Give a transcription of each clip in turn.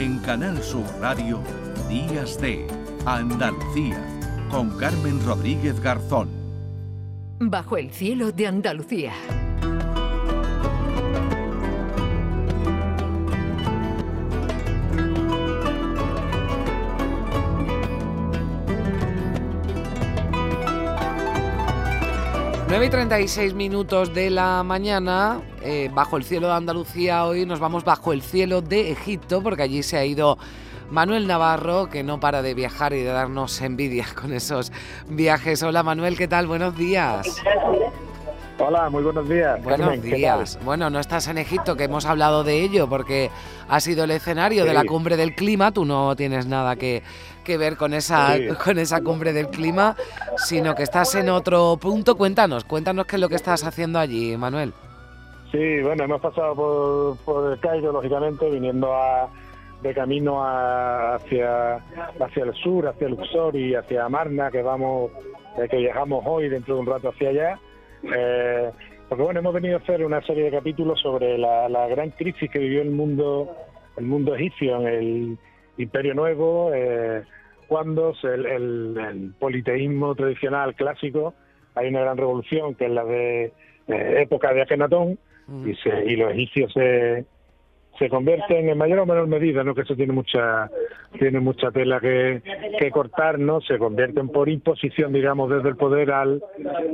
En Canal Sur Radio, Días de Andalucía, con Carmen Rodríguez Garzón. Bajo el cielo de Andalucía. 9 y 36 minutos de la mañana, eh, bajo el cielo de Andalucía, hoy nos vamos bajo el cielo de Egipto, porque allí se ha ido Manuel Navarro, que no para de viajar y de darnos envidia con esos viajes. Hola Manuel, ¿qué tal? Buenos días. Hola, muy buenos días. Buenos días. Bueno, no estás en Egipto, que hemos hablado de ello, porque ha sido el escenario de la cumbre del clima. Tú no tienes nada que, ver con esa, con esa cumbre del clima, sino que estás en otro punto. Cuéntanos, cuéntanos qué es lo que estás haciendo allí, Manuel. Sí, bueno, hemos pasado por, por el Cairo, lógicamente, viniendo a, de camino hacia, hacia el sur, hacia Luxor y hacia Amarna, que vamos, eh, que viajamos hoy dentro de un rato hacia allá. Eh, porque bueno, hemos venido a hacer una serie de capítulos sobre la, gran crisis que vivió el mundo, el mundo egipcio en el Imperio Nuevo, eh, cuando el, politeísmo tradicional clásico, hay una gran revolución que es la de eh, época de Akenatón, y, y los egipcios se, se convierten en mayor o menor medida, no que eso tiene mucha tiene mucha tela que, que cortar, ¿no? Se convierten por imposición, digamos, desde el poder al,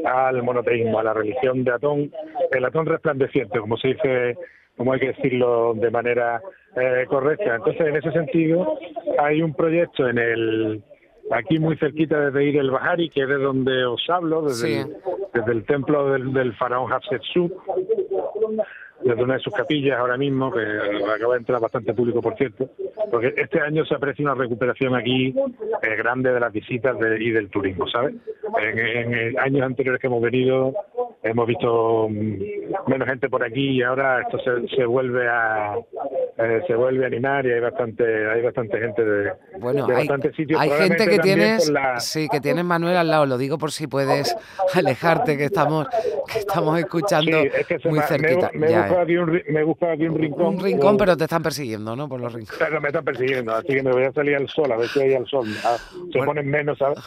al monoteísmo, a la religión de Atón, el Atón resplandeciente, como se dice, como hay que decirlo de manera eh, correcta. Entonces, en ese sentido, hay un proyecto en el aquí muy cerquita desde Ir el Bahari, que es de donde os hablo, desde, el, desde el templo del, del faraón Hatshepsut, desde una de sus capillas ahora mismo, que acaba de entrar bastante público, por cierto, porque este año se aprecia una recuperación aquí eh, grande de las visitas y del turismo, ¿sabes? En, años anteriores que hemos venido hemos visto mm, menos gente por aquí y ahora esto se, vuelve a eh, se vuelve a animar y hay bastante hay bastante gente de, bueno, hay, sitios. Hay gente que tienes, sí, que tienes Manuel al lado, lo digo por si puedes alejarte, que estamos que estamos escuchando muy cerquita. Me, he buscado aquí un, me aquí un rincón. Un rincón, pero te están persiguiendo, ¿no? Por los rincones. Pero me están persiguiendo, así que me voy a salir al sol, a ver si hay al sol. Ah, se ponen menos, ¿sabes?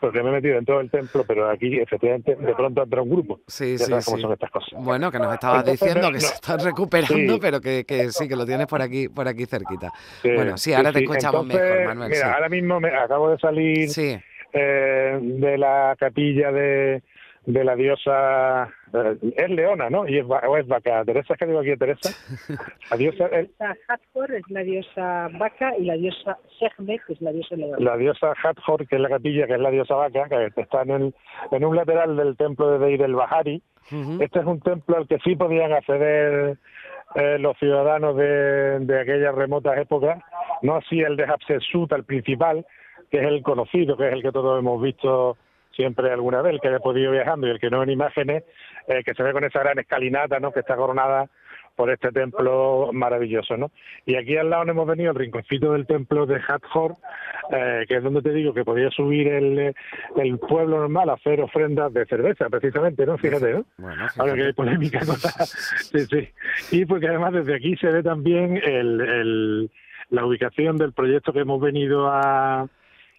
Porque me he metido en todo el templo, pero aquí efectivamente de pronto entra un grupo. Sí, sí, sí. son estas cosas. Bueno, que nos estabas diciendo que se están recuperando, pero que, que, sí, que lo tienes por aquí por aquí cerquita. bueno, sí, ahora te escuchamos mejor, Manuel. Mira, ahora mismo me acabo de salir eh, de la capilla de de la diosa eh, es leona, ¿no? Y es, o es vaca. Teresa, ¿qué digo aquí, Teresa? La diosa Hathor es la diosa vaca y la diosa Sekhmet es la diosa leona. La diosa Hathor, que es la capilla, que es la diosa vaca, que está en, el, en un lateral del templo de Deir el Bahari. Este es un templo al que sí podían acceder eh, los ciudadanos de, de aquellas remotas épocas, no así el de Hatshepsut, el principal, que es el conocido, que es el que todos hemos visto siempre alguna vez, el que haya podido viajando y el que no en imágenes, eh, que se ve con esa gran escalinata, ¿no? Que está coronada por este templo maravilloso, ¿no? Y aquí al lado hemos venido el rinconcito del templo de Hathor, eh, que es donde te digo que podía subir el, el pueblo normal a hacer ofrendas de cerveza, precisamente, ¿no? Fíjate, ¿no? Ahora que hay polémica con la... Sí, sí. Y porque además desde aquí se ve también el, el, la ubicación del proyecto que hemos venido a,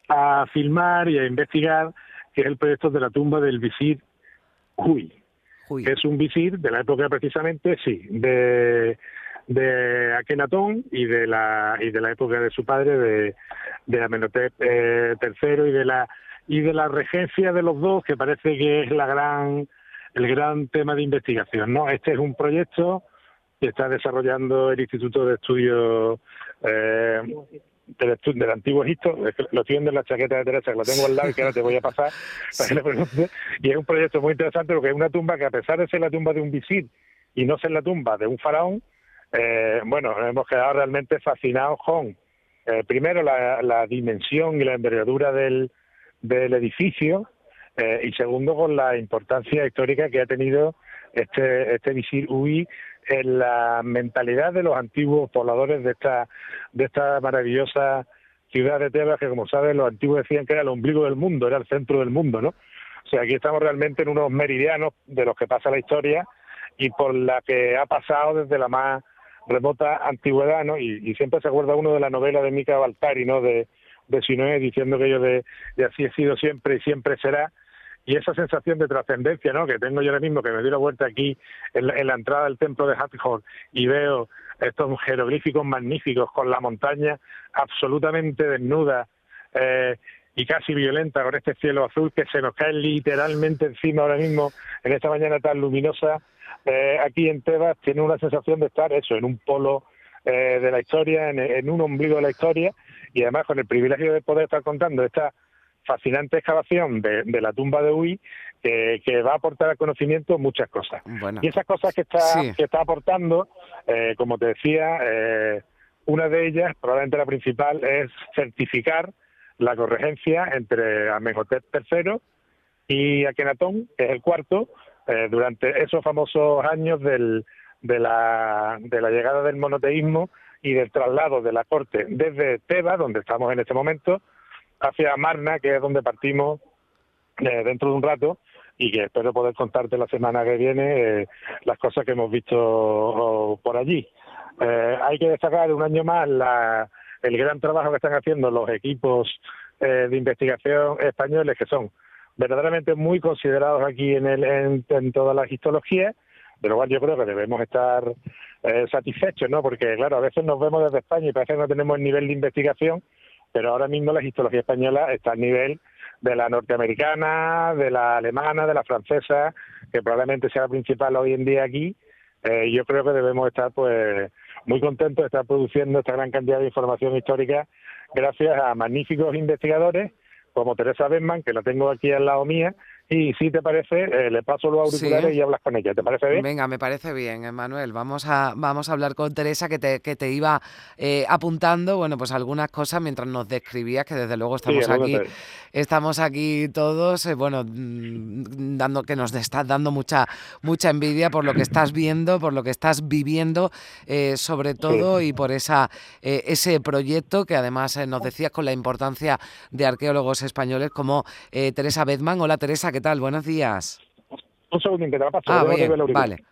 a filmar y a investigar, que es el proyecto de la tumba del visir Huy, es un visir de la época precisamente, sí, de, de Akenatón y de la y de la época de su padre, de, de Amenhotep eh, III y de la y de la regencia de los dos, que parece que es la gran el gran tema de investigación, ¿no? Este es un proyecto que está desarrollando el Instituto de Estudios eh, del, antiguo Egipto, lo estoy viendo en la chaqueta de Teresa, que lo tengo al lado y que ahora te voy a pasar para que le pregunte. Y es un proyecto muy interesante porque es una tumba que a pesar de ser la tumba de un visir y no ser la tumba de un faraón, eh, bueno, hemos quedado realmente fascinados con, eh, primero, la, dimensión y la envergadura del, del edificio, eh, y segundo, con la importancia histórica que ha tenido este, este visir Uy en la mentalidad de los antiguos pobladores de esta, de esta maravillosa ciudad de Tebas, que como saben los antiguos decían que era el ombligo del mundo, era el centro del mundo, ¿no? O sea, aquí estamos realmente en unos meridianos de los que pasa la historia y por la que ha pasado desde la más remota antigüedad, ¿no? Y, siempre se acuerda uno de la novela de Mica Baltari, ¿no? De, de Sinoé, diciendo que yo de, de así he sido siempre y siempre será, y esa sensación de trascendencia ¿no? que tengo yo ahora mismo, que me doy la vuelta aquí en la, entrada del templo de Hathor y veo estos jeroglíficos magníficos con la montaña absolutamente desnuda eh, y casi violenta con este cielo azul que se nos cae literalmente encima ahora mismo en esta mañana tan luminosa. Eh, aquí en Tebas tiene una sensación de estar eso, en un polo eh, de la historia, en, un ombligo de la historia y además con el privilegio de poder estar contando esta fascinante excavación de, la tumba de Uy que, va a aportar al conocimiento muchas cosas. Y esas cosas que está, que está aportando, eh, como te decía, eh, una de ellas, probablemente la principal, es certificar la corregencia entre Amenhotep III y Akenatón, que es el cuarto, eh, durante esos famosos años del, de, la, de la llegada del monoteísmo y del traslado de la corte desde Tebas, donde estamos en este momento, hacia Marna, que es donde partimos eh, dentro de un rato y que espero poder contarte la semana que viene eh, las cosas que hemos visto por allí. Eh, hay que destacar un año más la, el gran trabajo que están haciendo los equipos de investigación españoles, que son verdaderamente muy considerados aquí en, el, en, en todas las histologías, de lo cual yo creo que debemos estar satisfechos, ¿no? Porque, claro, a veces nos vemos desde España y parece que no tenemos el nivel de investigación pero ahora mismo la histología española está al nivel de la norteamericana, de la alemana, de la francesa, que probablemente sea la principal hoy en día aquí. Eh, yo creo que debemos estar pues muy contentos de estar produciendo esta gran cantidad de información histórica gracias a magníficos investigadores como Teresa Benman, que la tengo aquí al lado mía, y si te parece, eh, le paso los auriculares y hablas con ella. ¿Te parece bien? Venga, me parece bien, Manuel. Vamos a, vamos a hablar con Teresa, que te, que te iba eh, apuntando, bueno, pues algunas cosas mientras nos describías, que desde luego estamos aquí, estamos aquí todos, eh, bueno, mm, dando que nos estás dando mucha, mucha envidia por lo que estás viendo, por lo que estás viviendo, sobre todo, y por esa ese proyecto que además nos decías con la importancia de arqueólogos españoles como Teresa Bedman. Hola, Teresa, ¿qué tal? Buenos días. Un segundín, que te la paso. Ah, vale.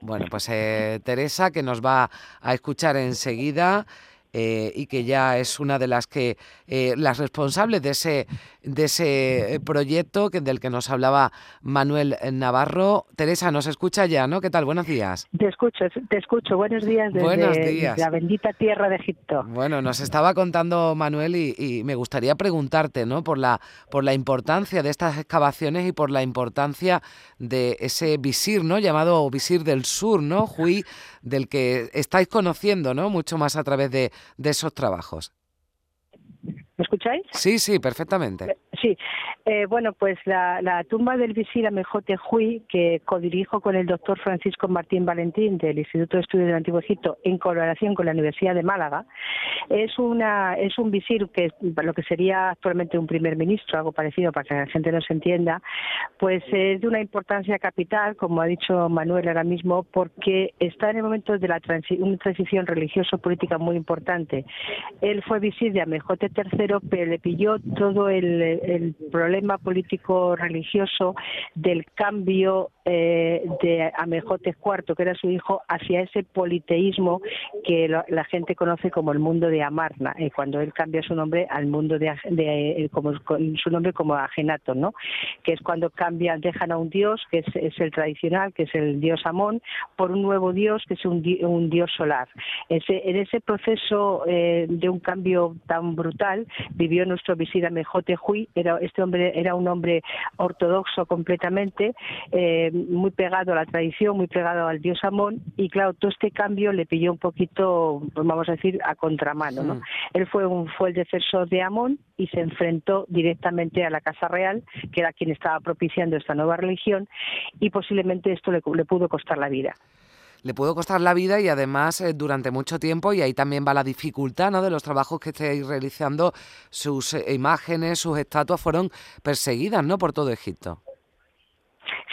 Bueno, pues eh, Teresa, que nos va a escuchar enseguida. Eh, y que ya es una de las que eh, las responsables de ese de ese proyecto que, del que nos hablaba Manuel Navarro. Teresa, nos escucha ya, ¿no? ¿Qué tal? Buenos días. Te escucho, te escucho. Buenos días desde Buenos días. la bendita tierra de Egipto. Bueno, nos estaba contando Manuel y, me gustaría preguntarte, ¿no? Por la por la importancia de estas excavaciones y por la importancia de ese visir, ¿no? Llamado visir del sur, ¿no? Hui, del que estáis conociendo, ¿no? Mucho más a través de, de esos trabajos. Sí, sí, perfectamente. Sí, eh, bueno, pues la, tumba del visir Amejote Hui, que codirijo con el doctor Francisco Martín Valentín del Instituto de Estudios del Antiguo Egipto en colaboración con la Universidad de Málaga, es una es un visir que lo que sería actualmente un primer ministro, algo parecido para que la gente nos entienda, pues es de una importancia capital, como ha dicho Manuel ahora mismo, porque está en el momento de la una transición religioso-política muy importante. Él fue visir de Amejote III, pero le pilló todo el el problema político religioso del cambio eh, de Amejotes IV, que era su hijo, hacia ese politeísmo que la, gente conoce como el mundo de Amarna, y cuando él cambia su nombre al mundo de, de como, su nombre como Agenato, ¿no? que es cuando cambian, dejan a un dios, que es, el tradicional, que es el dios Amón, por un nuevo dios, que es un, un dios solar. En ese proceso eh, de un cambio tan brutal vivió nuestro visir Amejote Hui, era, este hombre era un hombre ortodoxo completamente, eh, muy pegado a la tradición, muy pegado al dios Amón, y claro, todo este cambio le pilló un poquito, pues vamos a decir, a contramano. ¿no? Él fue, un, fue el defensor de Amón y se enfrentó directamente a la Casa Real, que era quien estaba propiciando esta nueva religión, y posiblemente esto le pudo costar la vida le pudo costar la vida y además eh, durante mucho tiempo, y ahí también va la dificultad ¿no? de los trabajos que estáis realizando, sus eh, imágenes, sus estatuas fueron perseguidas ¿no? por todo Egipto.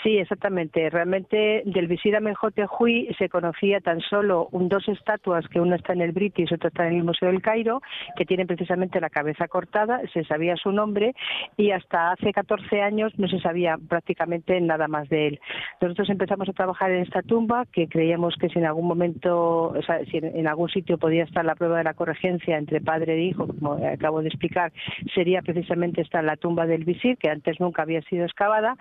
Sí, exactamente. Realmente del visir Amenhotep se conocía tan solo un, dos estatuas, que una está en el British y otra está en el Museo del Cairo, que tienen precisamente la cabeza cortada, se sabía su nombre y hasta hace 14 años no se sabía prácticamente nada más de él. Nosotros empezamos a trabajar en esta tumba, que creíamos que si en algún momento, o sea, si en algún sitio podía estar la prueba de la corregencia entre padre e hijo, como acabo de explicar, sería precisamente esta la tumba del visir, que antes nunca había sido excavada,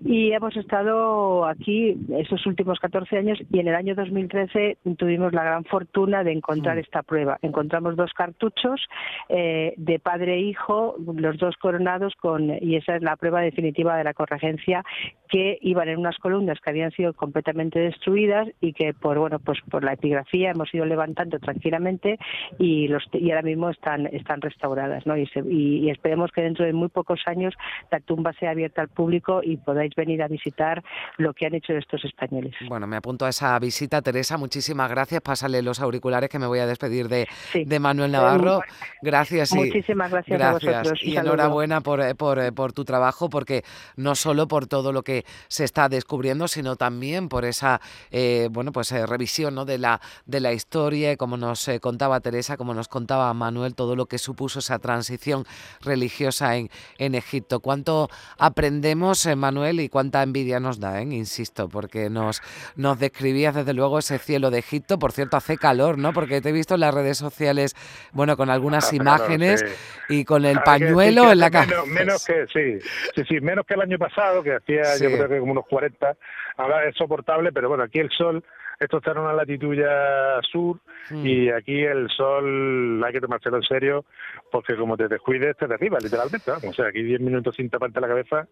y hemos estado aquí esos últimos 14 años y en el año 2013 tuvimos la gran fortuna de encontrar mm. esta prueba. Encontramos dos cartuchos eh, de padre e hijo, los dos coronados con y esa es la prueba definitiva de la corregencia que iban en unas columnas que habían sido completamente destruidas y que por bueno pues por la epigrafía hemos ido levantando tranquilamente y los y ahora mismo están están restauradas ¿no? y, y, esperemos que dentro de muy pocos años la tumba sea abierta al público y podáis venir a visitar lo que han hecho estos españoles. Bueno, me apunto a esa visita, Teresa. Muchísimas gracias. Pásale los auriculares que me voy a despedir de, de Manuel Navarro. Gracias. Y, Muchísimas gracias, a vosotros. Y enhorabuena por, eh, por, eh, por tu trabajo, porque no solo por todo lo que se está descubriendo, sino también por esa eh, bueno pues revisión ¿no? de, la, de la historia, como nos contaba Teresa, como nos contaba Manuel, todo lo que supuso esa transición religiosa en, en Egipto. ¿Cuánto aprendemos, Manuel, y cuánta envidia nos da, insisto, porque nos, nos describías desde luego ese cielo de Egipto. Por cierto, hace calor, ¿no? Porque te he visto en las redes sociales, bueno, con algunas imágenes y con el pañuelo en la cara. Menos, que, sí, sí, sí, menos que el año pasado, que hacía yo creo que como unos 40. Ahora es soportable, pero bueno, aquí el sol esto está en una latitud ya sur hmm. y aquí el sol hay que tomárselo en serio porque como te descuides te derriba literalmente. O sea, aquí 10 minutos sin taparte la cabeza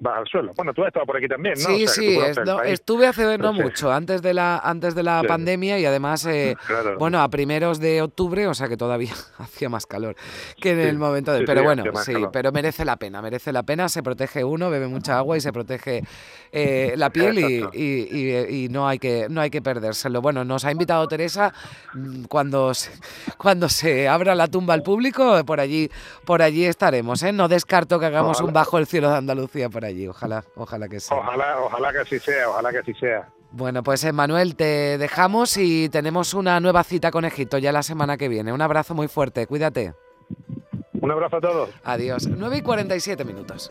vas al suelo. Bueno, tú has estado por aquí también, ¿no? Sí, sí, estuve hace no mucho, antes de la antes de la pandemia y además, eh, bueno, a primeros de octubre, o sea que todavía hacía más calor que en el momento de... pero bueno, sí, pero merece la pena, merece la pena, se protege uno, bebe mucha agua y se protege eh, la piel y, y, y, no hay que no hay que perdérselo. Bueno, nos ha invitado Teresa mm, cuando se, cuando se abra la tumba al público, por allí por allí estaremos, ¿eh? No descarto que hagamos un bajo el cielo de Andalucía por allí, ojalá, ojalá que sea. Ojalá, ojalá que así sea, ojalá que así sea. Bueno, pues Manuel, te dejamos y tenemos una nueva cita con Egipto ya la semana que viene. Un abrazo muy fuerte, cuídate. Un abrazo a todos. Adiós. 9 y 47 minutos.